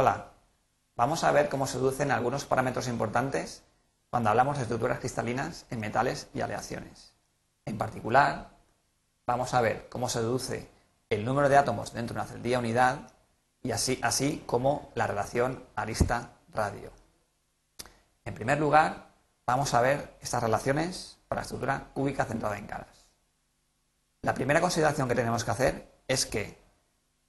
Hola, vamos a ver cómo se deducen algunos parámetros importantes cuando hablamos de estructuras cristalinas en metales y aleaciones. En particular, vamos a ver cómo se deduce el número de átomos dentro de una celdilla unidad y así, así como la relación arista-radio. En primer lugar, vamos a ver estas relaciones para la estructura cúbica centrada en caras. La primera consideración que tenemos que hacer es que,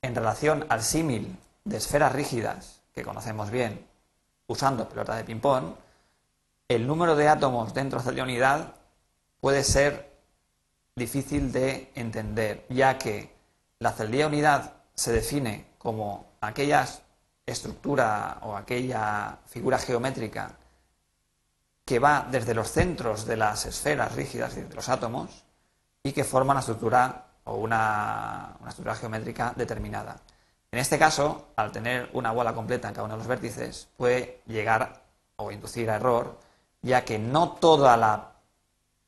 en relación al símil de esferas rígidas que conocemos bien usando pelota de ping-pong, el número de átomos dentro de la unidad puede ser difícil de entender, ya que la celdilla unidad se define como aquella estructura o aquella figura geométrica que va desde los centros de las esferas rígidas de los átomos y que forma una estructura o una, una estructura geométrica determinada. En este caso, al tener una bola completa en cada uno de los vértices, puede llegar o inducir a error, ya que no todo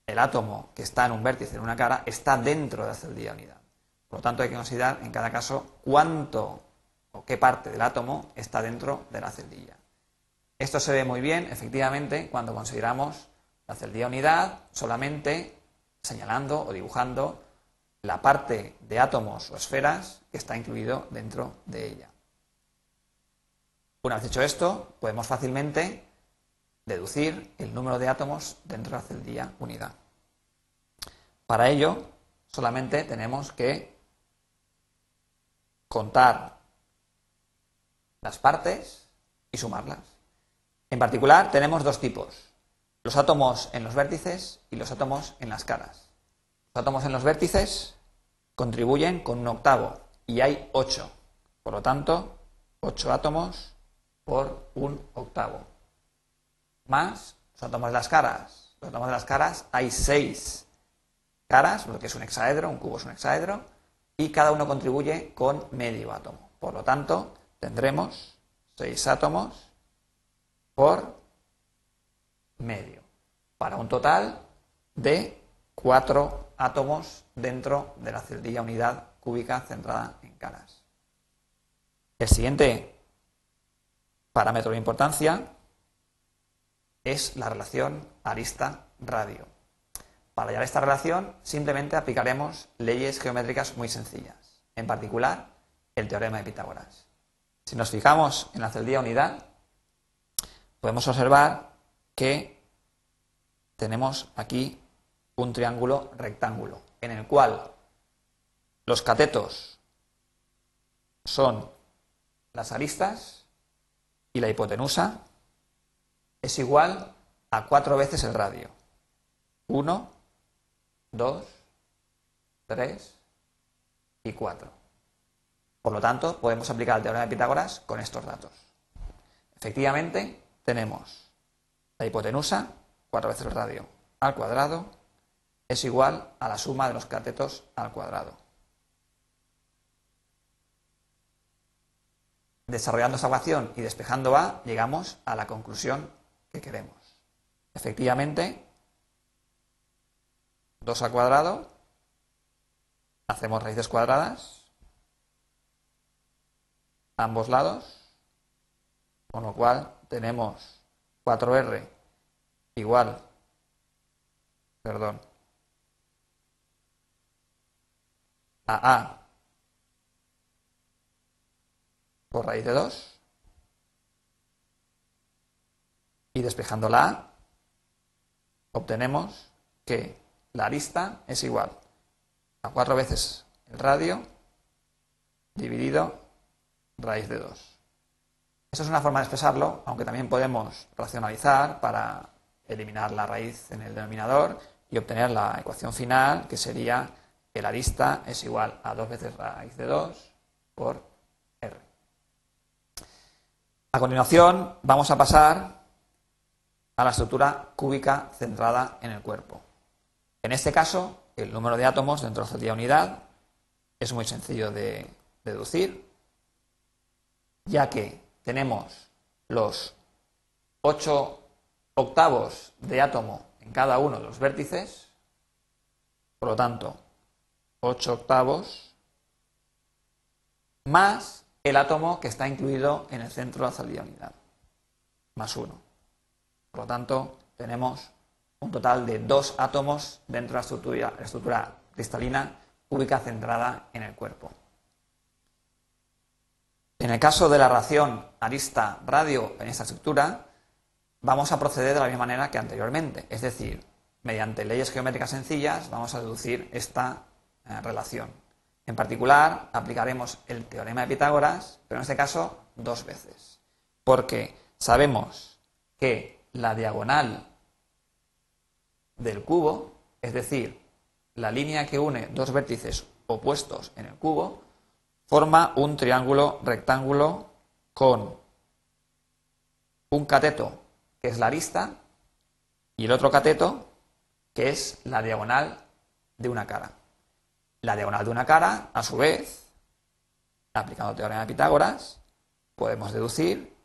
el átomo que está en un vértice, en una cara, está dentro de la celdilla unidad. Por lo tanto, hay que considerar en cada caso cuánto o qué parte del átomo está dentro de la celdilla. Esto se ve muy bien, efectivamente, cuando consideramos la celdilla unidad solamente señalando o dibujando la parte de átomos o esferas que está incluido dentro de ella. Una vez hecho esto, podemos fácilmente deducir el número de átomos dentro de la celdilla unidad. Para ello, solamente tenemos que contar las partes y sumarlas. En particular, tenemos dos tipos, los átomos en los vértices y los átomos en las caras. Los átomos en los vértices contribuyen con un octavo y hay 8. Por lo tanto, 8 átomos por un octavo. Más los átomos de las caras. Los átomos de las caras hay 6 caras, porque es un hexaedro, un cubo es un hexaedro, y cada uno contribuye con medio átomo. Por lo tanto, tendremos 6 átomos por medio, para un total de 4 átomos dentro de la celdilla unidad cúbica centrada en caras. El siguiente parámetro de importancia es la relación arista-radio. Para hallar esta relación simplemente aplicaremos leyes geométricas muy sencillas, en particular el teorema de Pitágoras. Si nos fijamos en la celdilla unidad, podemos observar que tenemos aquí un triángulo rectángulo, en el cual los catetos son las aristas y la hipotenusa es igual a cuatro veces el radio. Uno, dos, tres y cuatro. Por lo tanto, podemos aplicar el teorema de Pitágoras con estos datos. Efectivamente, tenemos la hipotenusa, cuatro veces el radio al cuadrado, es igual a la suma de los catetos al cuadrado. Desarrollando esa ecuación y despejando A, llegamos a la conclusión que queremos. Efectivamente, 2 al cuadrado, hacemos raíces cuadradas, ambos lados, con lo cual tenemos 4R igual, perdón, a A por raíz de 2 y despejando la A obtenemos que la arista es igual a 4 veces el radio dividido raíz de 2. Esa es una forma de expresarlo, aunque también podemos racionalizar para eliminar la raíz en el denominador y obtener la ecuación final, que sería que la arista es igual a 2 veces raíz de 2 por R. A continuación vamos a pasar a la estructura cúbica centrada en el cuerpo. En este caso, el número de átomos dentro de la unidad es muy sencillo de deducir, ya que tenemos los 8 octavos de átomo en cada uno de los vértices, por lo tanto, 8 octavos, más el átomo que está incluido en el centro de la unidad, más uno. Por lo tanto, tenemos un total de dos átomos dentro de la estructura, cristalina cúbica centrada en el cuerpo. En el caso de la relación arista-radio en esta estructura, vamos a proceder de la misma manera que anteriormente, es decir, mediante leyes geométricas sencillas vamos a deducir esta eh, relación. En particular, aplicaremos el teorema de Pitágoras, pero en este caso dos veces, porque sabemos que la diagonal del cubo, es decir, la línea que une dos vértices opuestos en el cubo, forma un triángulo rectángulo con un cateto, que es la arista, y el otro cateto, que es la diagonal de una cara. La diagonal de una cara, a su vez, aplicando el teorema de Pitágoras, podemos deducir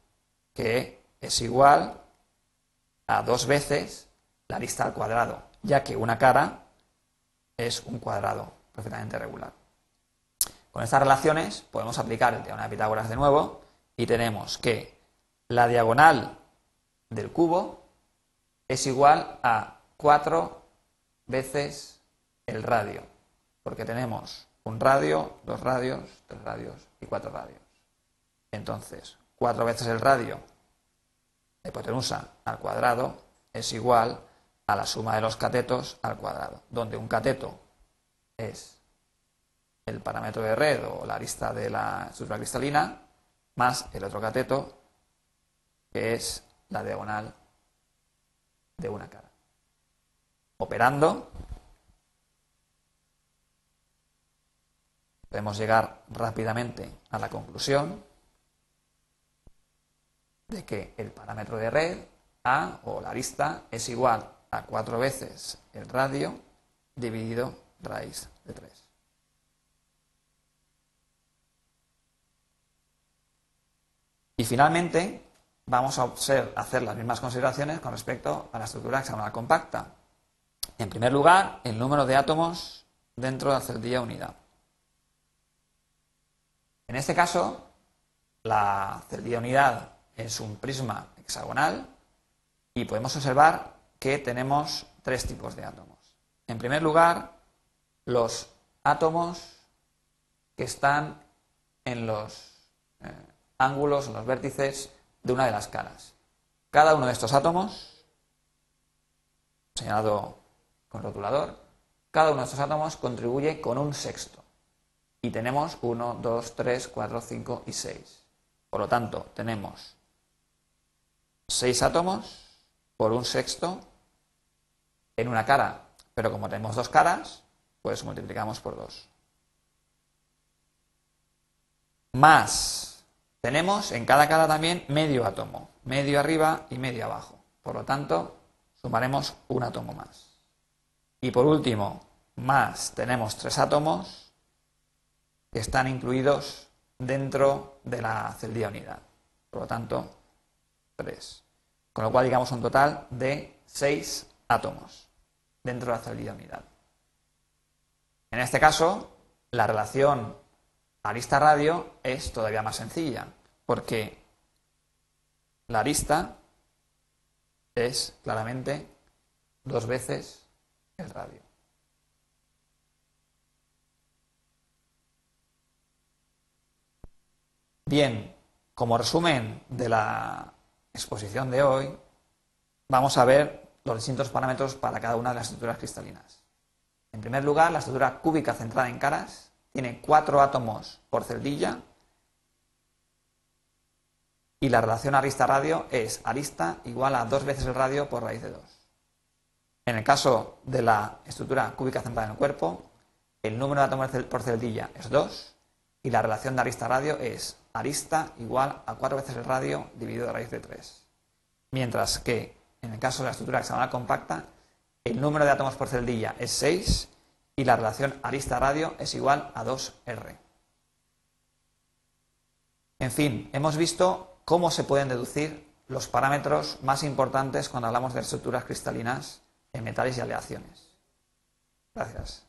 que es igual a dos veces la arista al cuadrado, ya que una cara es un cuadrado perfectamente regular. Con estas relaciones podemos aplicar el teorema de Pitágoras de nuevo y tenemos que la diagonal del cubo es igual a 4 veces el radio, porque tenemos un radio, dos radios, tres radios y cuatro radios. Entonces, 4 veces el radio de hipotenusa al cuadrado es igual a la suma de los catetos al cuadrado, donde un cateto es el parámetro de red o la arista de la estructura cristalina más el otro cateto que es la diagonal de una cara. Operando podemos llegar rápidamente a la conclusión de que el parámetro de red A o la arista es igual a cuatro veces el radio dividido raíz de 3. Y finalmente, vamos a hacer las mismas consideraciones con respecto a la estructura hexagonal compacta. En primer lugar, el número de átomos dentro de la celdilla unidad. En este caso, la celdilla unidad es un prisma hexagonal y podemos observar que tenemos tres tipos de átomos. En primer lugar, los átomos que están en los eh, ángulos, en los vértices de una de las caras. Cada uno de estos átomos, señalado con rotulador, cada uno de estos átomos contribuye con un sexto. Y tenemos 1, 2, 3, 4, 5 y 6. Por lo tanto, tenemos 6 átomos por un sexto en una cara. Pero como tenemos dos caras, pues multiplicamos por 2. Más, tenemos en cada cara también medio átomo, medio arriba y medio abajo. Por lo tanto, sumaremos un átomo más. Y por último, más, tenemos tres átomos están incluidos dentro de la celdilla unidad. Por lo tanto, 3. Con lo cual llegamos a un total de 6 átomos dentro de la celdilla unidad. En este caso, la relación arista-radio es todavía más sencilla, porque la arista es claramente dos veces el radio. Bien, como resumen de la exposición de hoy, vamos a ver los distintos parámetros para cada una de las estructuras cristalinas. En primer lugar, la estructura cúbica centrada en caras tiene cuatro átomos por celdilla y la relación arista-radio es arista igual a dos veces el radio por raíz de 2. En el caso de la estructura cúbica centrada en el cuerpo, el número de átomos por celdilla es 2 y la relación de arista-radio es arista igual a cuatro veces el radio dividido a raíz de 3. Mientras que en el caso de la estructura hexagonal compacta, el número de átomos por celdilla es 6 y la relación arista-radio es igual a 2R. En fin, hemos visto cómo se pueden deducir los parámetros más importantes cuando hablamos de estructuras cristalinas en metales y aleaciones. Gracias.